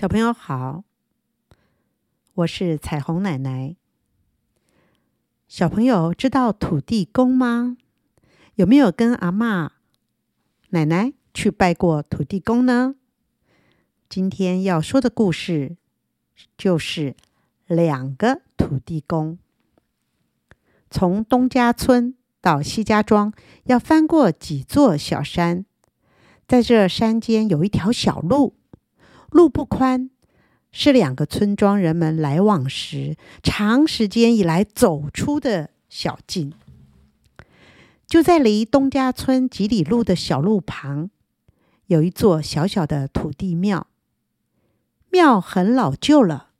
小朋友好，我是彩虹奶奶。小朋友知道土地公吗？有没有跟阿妈、奶奶去拜过土地公呢？今天要说的故事就是两个土地公。从东家村到西家庄，要翻过几座小山，在这山间有一条小路。路不宽，是两个村庄人们来往时长时间以来走出的小径。就在离东家村几里路的小路旁，有一座小小的土地庙。庙很老旧了，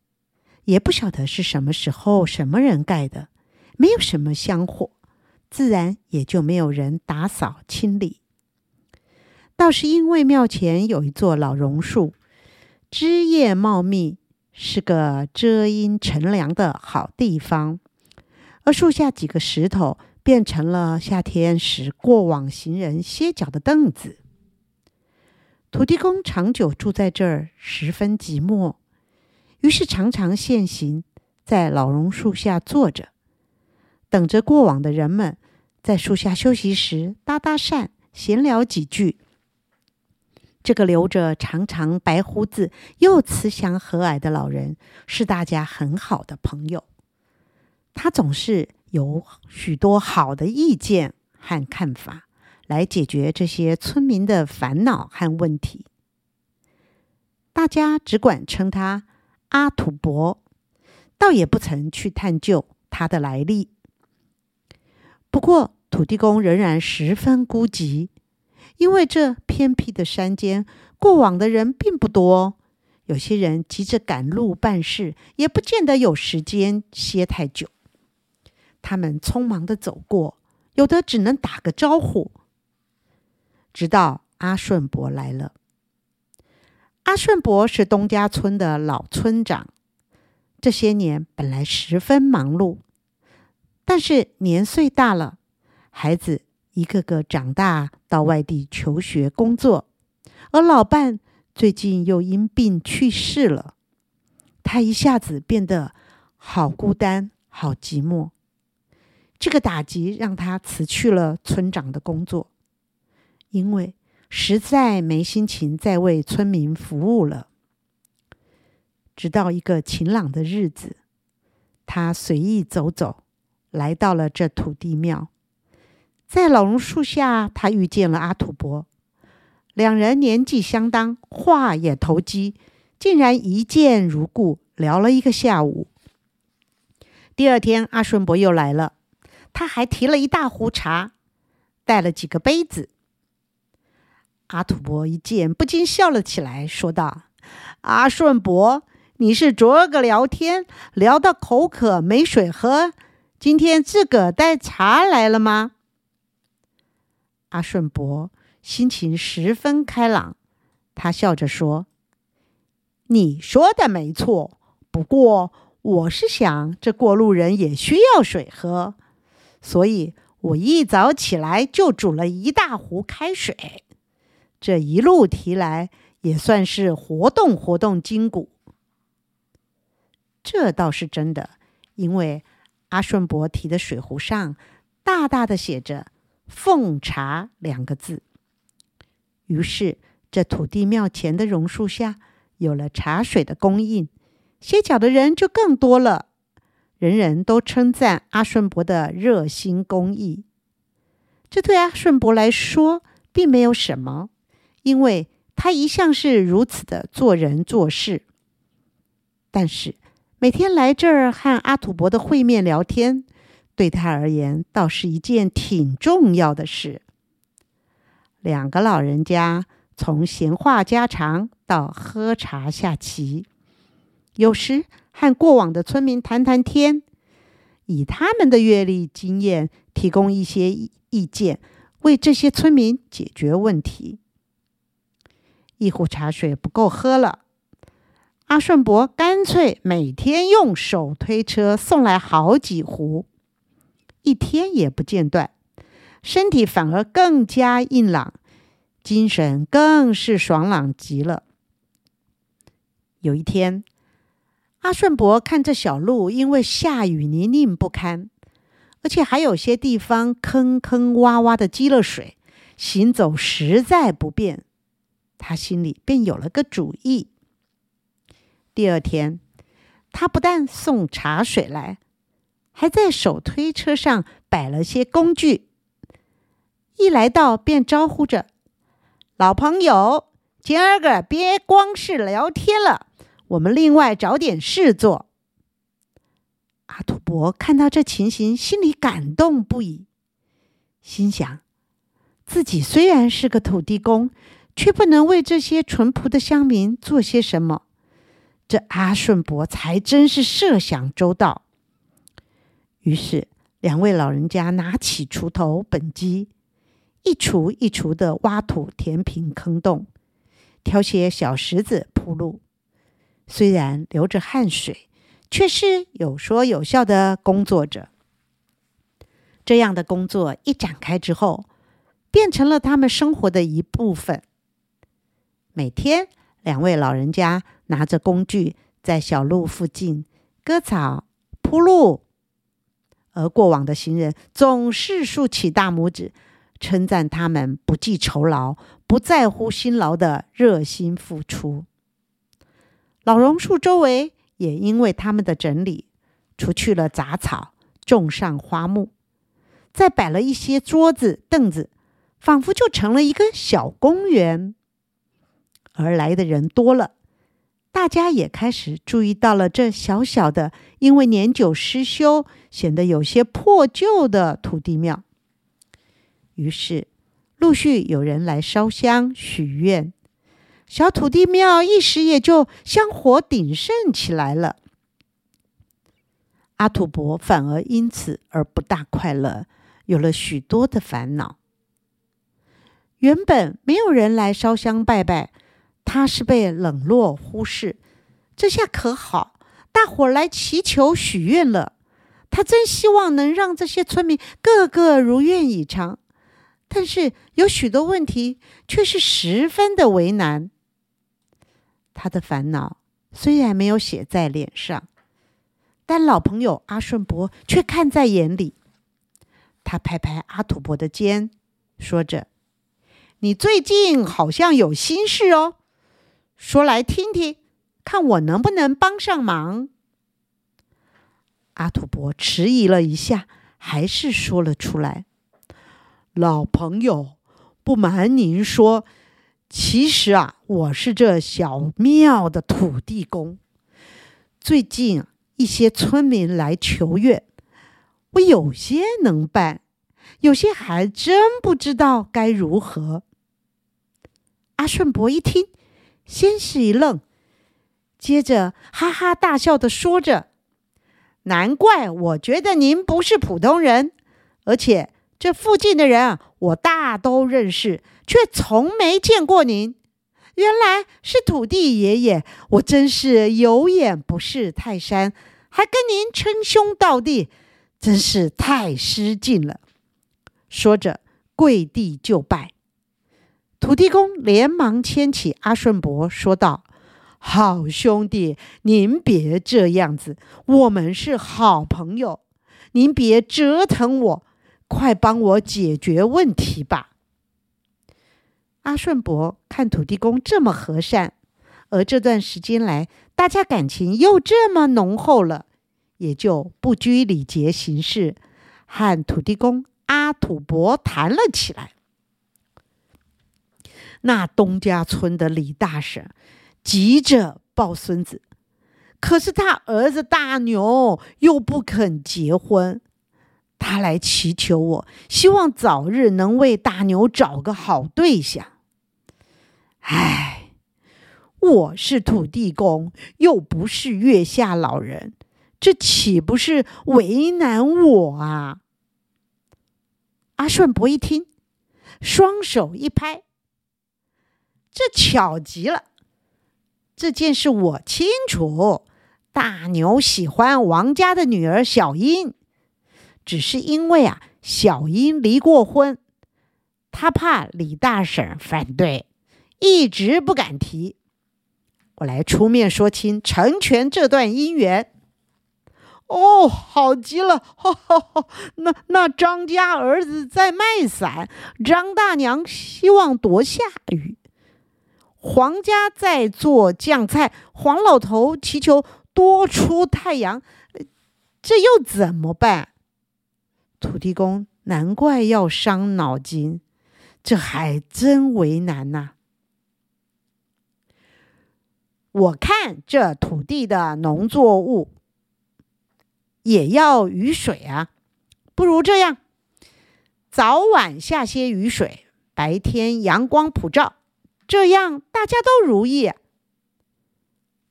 也不晓得是什么时候、什么人盖的，没有什么香火，自然也就没有人打扫清理。倒是因为庙前有一座老榕树。枝叶茂密，是个遮阴乘凉的好地方。而树下几个石头，变成了夏天时过往行人歇脚的凳子。土地公长久住在这儿，十分寂寞，于是常常现形在老榕树下坐着，等着过往的人们在树下休息时搭搭讪，闲聊几句。这个留着长长白胡子又慈祥和蔼的老人是大家很好的朋友。他总是有许多好的意见和看法，来解决这些村民的烦恼和问题。大家只管称他阿土伯，倒也不曾去探究他的来历。不过土地公仍然十分孤寂。因为这偏僻的山间，过往的人并不多。有些人急着赶路办事，也不见得有时间歇太久。他们匆忙的走过，有的只能打个招呼。直到阿顺伯来了。阿顺伯是东家村的老村长，这些年本来十分忙碌，但是年岁大了，孩子。一个个长大到外地求学工作，而老伴最近又因病去世了，他一下子变得好孤单、好寂寞。这个打击让他辞去了村长的工作，因为实在没心情再为村民服务了。直到一个晴朗的日子，他随意走走，来到了这土地庙。在老榕树下，他遇见了阿土伯，两人年纪相当，话也投机，竟然一见如故，聊了一个下午。第二天，阿顺伯又来了，他还提了一大壶茶，带了几个杯子。阿土伯一见，不禁笑了起来，说道：“阿顺伯，你是昨儿个聊天聊到口渴没水喝，今天自个带茶来了吗？”阿顺伯心情十分开朗，他笑着说：“你说的没错，不过我是想，这过路人也需要水喝，所以我一早起来就煮了一大壶开水，这一路提来也算是活动活动筋骨。这倒是真的，因为阿顺伯提的水壶上大大的写着。”奉茶两个字，于是这土地庙前的榕树下有了茶水的供应，歇脚的人就更多了。人人都称赞阿顺伯的热心公益。这对阿顺伯来说并没有什么，因为他一向是如此的做人做事。但是每天来这儿和阿土伯的会面聊天。对他而言，倒是一件挺重要的事。两个老人家从闲话家常到喝茶下棋，有时和过往的村民谈谈天，以他们的阅历经验提供一些意见，为这些村民解决问题。一壶茶水不够喝了，阿顺伯干脆每天用手推车送来好几壶。一天也不间断，身体反而更加硬朗，精神更是爽朗极了。有一天，阿顺伯看这小路因为下雨泥泞不堪，而且还有些地方坑坑洼洼的积了水，行走实在不便。他心里便有了个主意。第二天，他不但送茶水来，还在手推车上摆了些工具。一来到，便招呼着：“老朋友，今儿个别光是聊天了，我们另外找点事做。”阿土伯看到这情形，心里感动不已，心想：自己虽然是个土地公。却不能为这些淳朴的乡民做些什么，这阿顺伯才真是设想周到。于是，两位老人家拿起锄头、本机，一锄一锄的挖土填平坑洞，挑些小石子铺路。虽然流着汗水，却是有说有笑的工作着。这样的工作一展开之后，变成了他们生活的一部分。每天，两位老人家拿着工具在小路附近割草铺路，而过往的行人总是竖起大拇指，称赞他们不计酬劳、不在乎辛劳的热心付出。老榕树周围也因为他们的整理，除去了杂草，种上花木，再摆了一些桌子凳子，仿佛就成了一个小公园。而来的人多了，大家也开始注意到了这小小的、因为年久失修、显得有些破旧的土地庙。于是，陆续有人来烧香许愿，小土地庙一时也就香火鼎盛起来了。阿土伯反而因此而不大快乐，有了许多的烦恼。原本没有人来烧香拜拜。他是被冷落忽视，这下可好，大伙来祈求许愿了。他真希望能让这些村民个个如愿以偿，但是有许多问题却是十分的为难。他的烦恼虽然没有写在脸上，但老朋友阿顺伯却看在眼里。他拍拍阿土伯的肩，说着：“你最近好像有心事哦。”说来听听，看我能不能帮上忙。阿土伯迟疑了一下，还是说了出来：“老朋友，不瞒您说，其实啊，我是这小庙的土地公。最近一些村民来求愿，我有些能办，有些还真不知道该如何。”阿顺伯一听。先是一愣，接着哈哈大笑的说着：“难怪我觉得您不是普通人，而且这附近的人我大都认识，却从没见过您。原来是土地爷爷，我真是有眼不识泰山，还跟您称兄道弟，真是太失敬了。”说着跪地就拜。土地公连忙牵起阿顺伯，说道：“好兄弟，您别这样子，我们是好朋友，您别折腾我，快帮我解决问题吧。”阿顺伯看土地公这么和善，而这段时间来大家感情又这么浓厚了，也就不拘礼节行事，和土地公阿土伯谈了起来。那东家村的李大婶急着抱孙子，可是他儿子大牛又不肯结婚，他来祈求我，希望早日能为大牛找个好对象。唉，我是土地公，又不是月下老人，这岂不是为难我啊？阿顺伯一听，双手一拍。这巧极了，这件事我清楚。大牛喜欢王家的女儿小英，只是因为啊，小英离过婚，他怕李大婶反对，一直不敢提。我来出面说清，成全这段姻缘。哦，好极了！哈哈，那那张家儿子在卖伞，张大娘希望多下雨；黄家在做酱菜，黄老头祈求多出太阳。这又怎么办？土地公难怪要伤脑筋，这还真为难呐！我看这土地的农作物。也要雨水啊！不如这样，早晚下些雨水，白天阳光普照，这样大家都如意。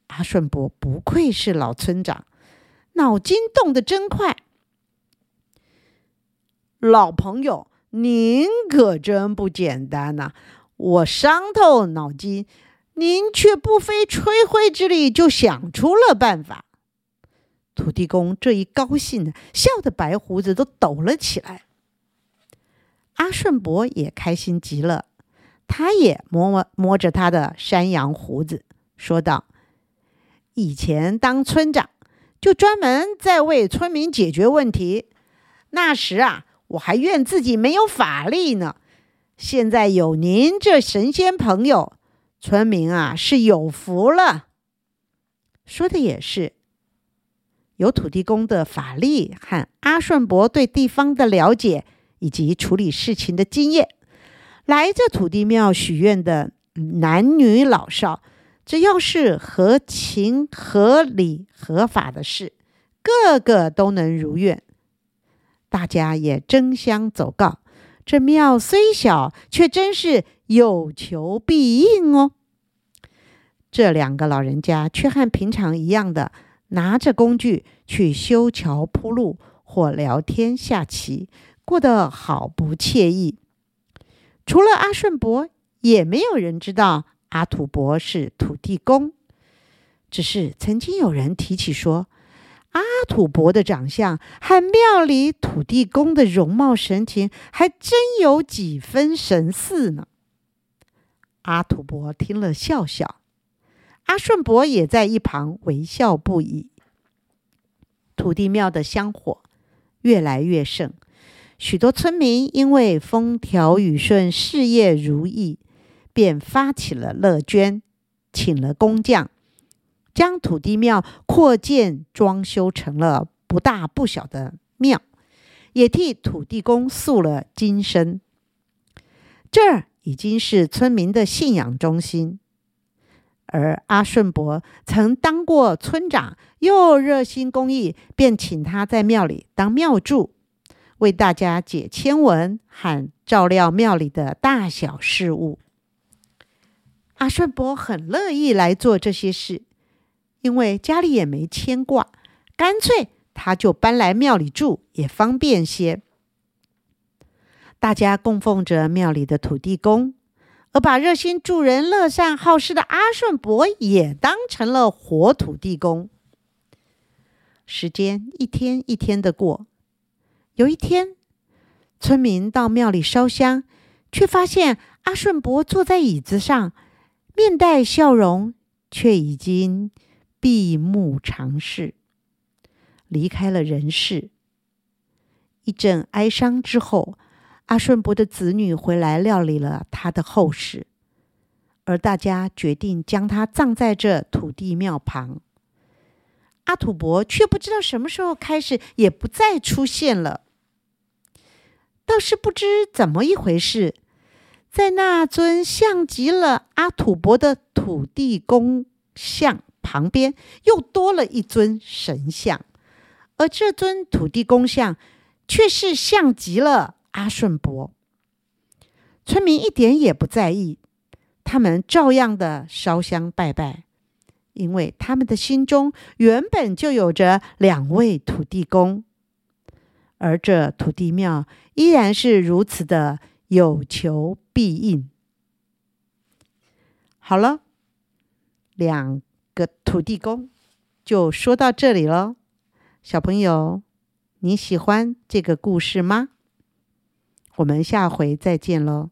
阿顺伯不愧是老村长，脑筋动得真快。老朋友，您可真不简单呐！我伤透脑筋，您却不费吹灰之力就想出了办法。土地公这一高兴，笑得白胡子都抖了起来。阿顺伯也开心极了，他也摸摸摸着他的山羊胡子，说道：“以前当村长，就专门在为村民解决问题。那时啊，我还怨自己没有法力呢。现在有您这神仙朋友，村民啊是有福了。”说的也是。有土地公的法力和阿顺伯对地方的了解，以及处理事情的经验，来这土地庙许愿的男女老少，只要是合情、合理、合法的事，个个都能如愿。大家也争相走告，这庙虽小，却真是有求必应哦。这两个老人家却和平常一样的。拿着工具去修桥铺路或聊天下棋，过得好不惬意。除了阿顺伯，也没有人知道阿土伯是土地公。只是曾经有人提起说，阿土伯的长相和庙里土地公的容貌神情，还真有几分神似呢。阿土伯听了笑笑。阿顺伯也在一旁微笑不已。土地庙的香火越来越盛，许多村民因为风调雨顺、事业如意，便发起了乐捐，请了工匠，将土地庙扩建装修成了不大不小的庙，也替土地公塑了金身。这已经是村民的信仰中心。而阿顺伯曾当过村长，又热心公益，便请他在庙里当庙祝，为大家解签文和照料庙里的大小事务。阿顺伯很乐意来做这些事，因为家里也没牵挂，干脆他就搬来庙里住，也方便些。大家供奉着庙里的土地公。而把热心助人、乐善好施的阿顺伯也当成了活土地公。时间一天一天的过，有一天，村民到庙里烧香，却发现阿顺伯坐在椅子上，面带笑容，却已经闭目长逝，离开了人世。一阵哀伤之后。阿顺伯的子女回来料理了他的后事，而大家决定将他葬在这土地庙旁。阿土伯却不知道什么时候开始也不再出现了，倒是不知怎么一回事，在那尊像极了阿土伯的土地公像旁边，又多了一尊神像，而这尊土地公像却是像极了。阿顺伯，村民一点也不在意，他们照样的烧香拜拜，因为他们的心中原本就有着两位土地公，而这土地庙依然是如此的有求必应。好了，两个土地公就说到这里了。小朋友，你喜欢这个故事吗？我们下回再见喽。